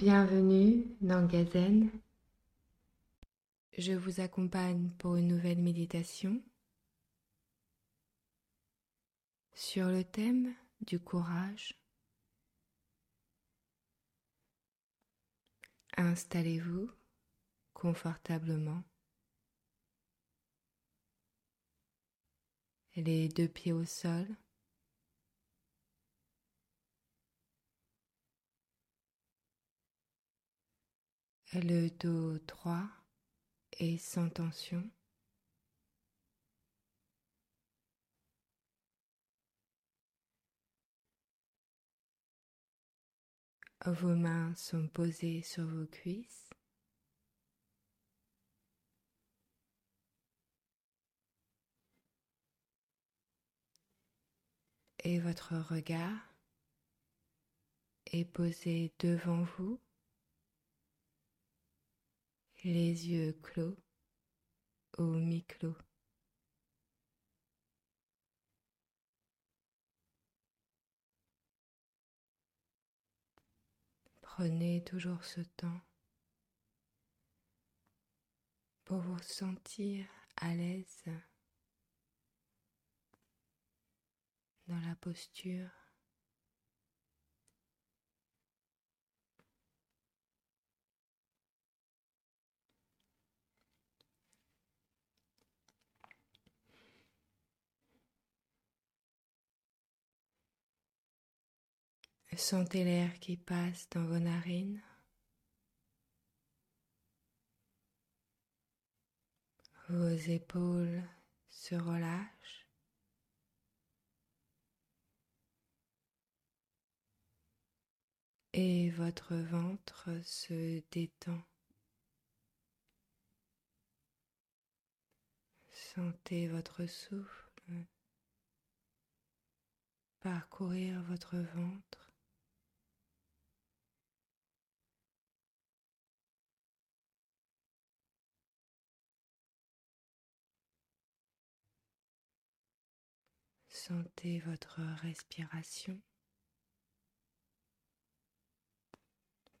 Bienvenue dans Gazen. Je vous accompagne pour une nouvelle méditation sur le thème du courage. Installez-vous confortablement, les deux pieds au sol. Le dos droit et sans tension. Vos mains sont posées sur vos cuisses. Et votre regard est posé devant vous les yeux clos ou mi-clos. Prenez toujours ce temps pour vous sentir à l'aise dans la posture Sentez l'air qui passe dans vos narines. Vos épaules se relâchent. Et votre ventre se détend. Sentez votre souffle parcourir votre ventre. Sentez votre respiration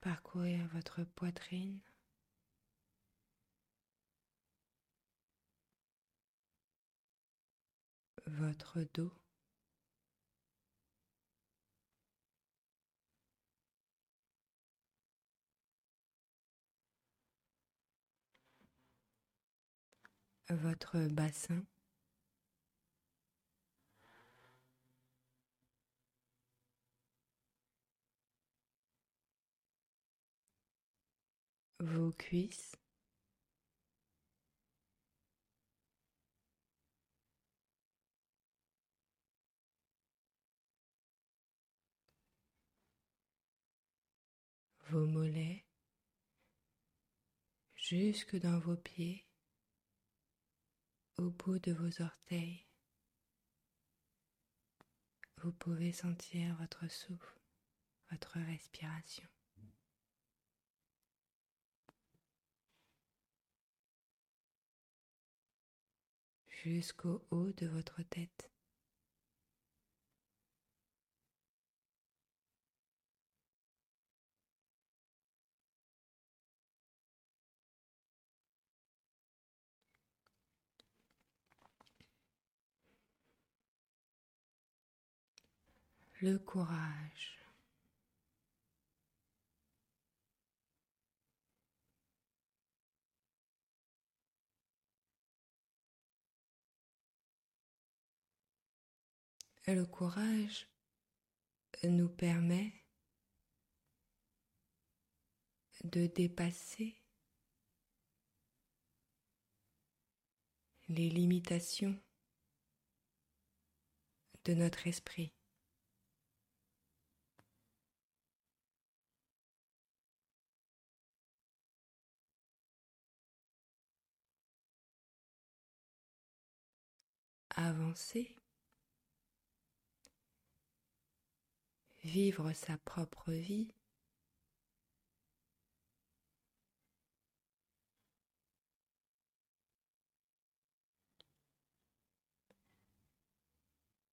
parcourir votre poitrine. Votre dos. Votre bassin. Vos cuisses. vos mollets jusque dans vos pieds, au bout de vos orteils. Vous pouvez sentir votre souffle, votre respiration. Jusqu'au haut de votre tête. Le courage. Le courage nous permet de dépasser les limitations de notre esprit. Avancer vivre sa propre vie.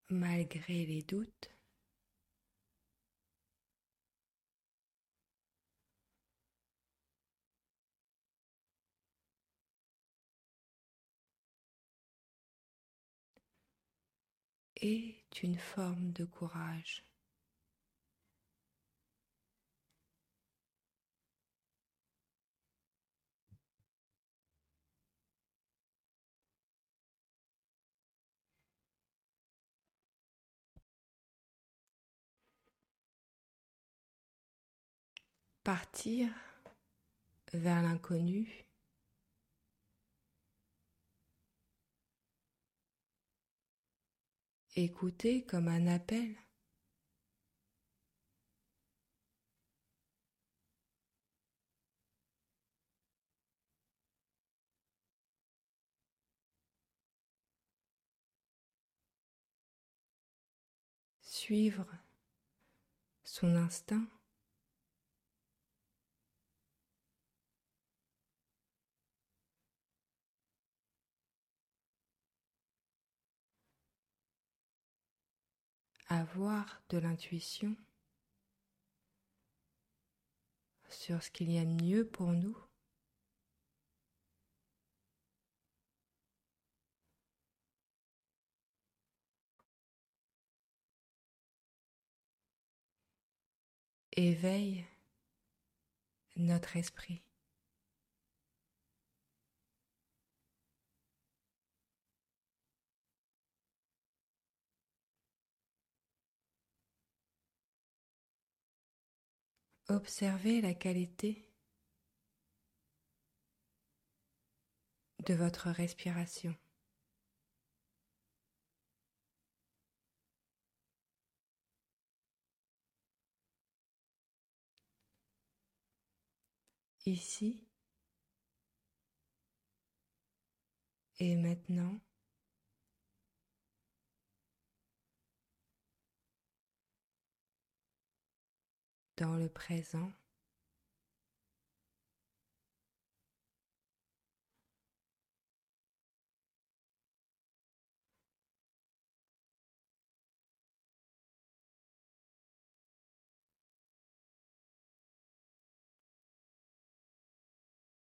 malgré les doutes. est une forme de courage. Partir vers l'inconnu Écouter comme un appel. Suivre son instinct. Avoir de l'intuition sur ce qu'il y a de mieux pour nous. Éveille notre esprit. Observez la qualité de votre respiration. Ici et maintenant. Dans le présent.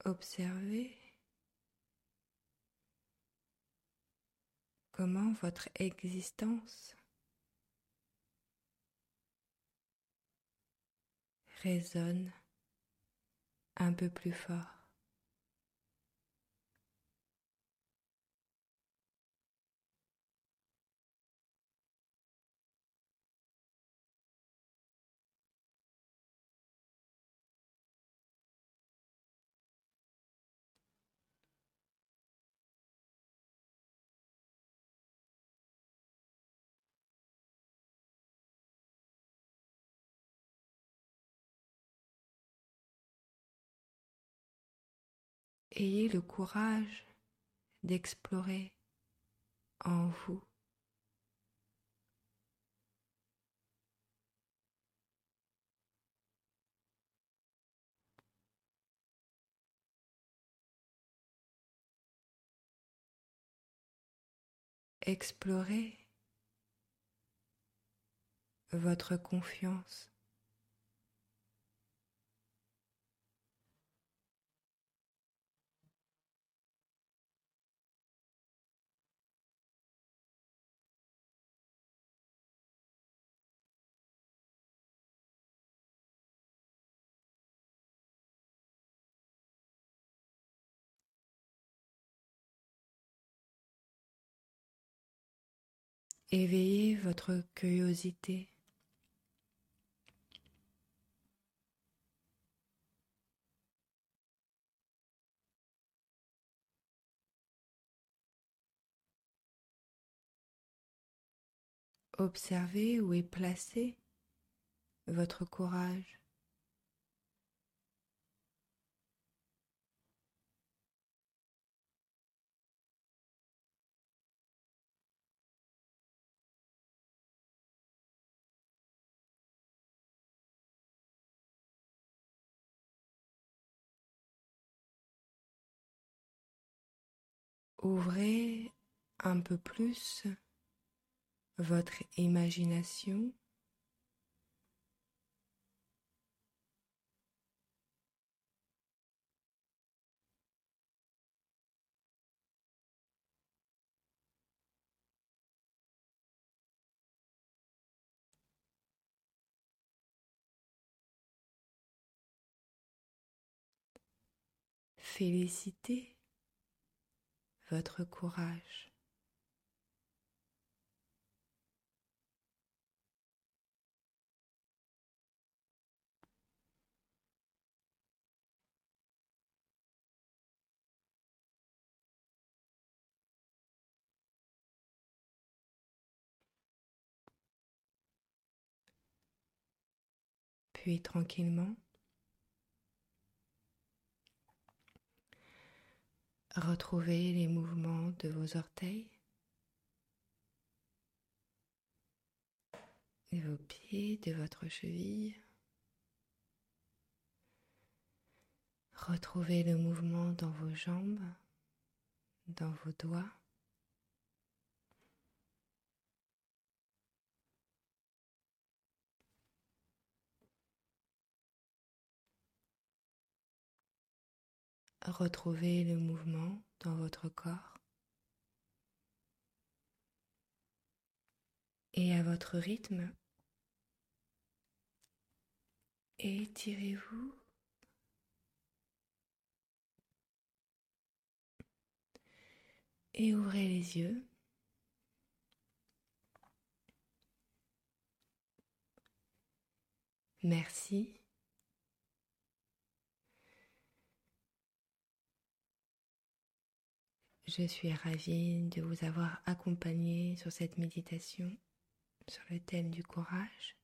Observez comment votre existence résonne un peu plus fort. Ayez le courage d'explorer en vous Explorez votre confiance. Éveillez votre curiosité. Observez où est placé votre courage. Ouvrez un peu plus votre imagination. Félicitez votre courage. Puis tranquillement, retrouvez les mouvements de vos orteils, de vos pieds, de votre cheville. Retrouvez le mouvement dans vos jambes, dans vos doigts. Retrouvez le mouvement dans votre corps. Et à votre rythme, étirez-vous. Et ouvrez les yeux. Merci. Je suis ravie de vous avoir accompagné sur cette méditation sur le thème du courage.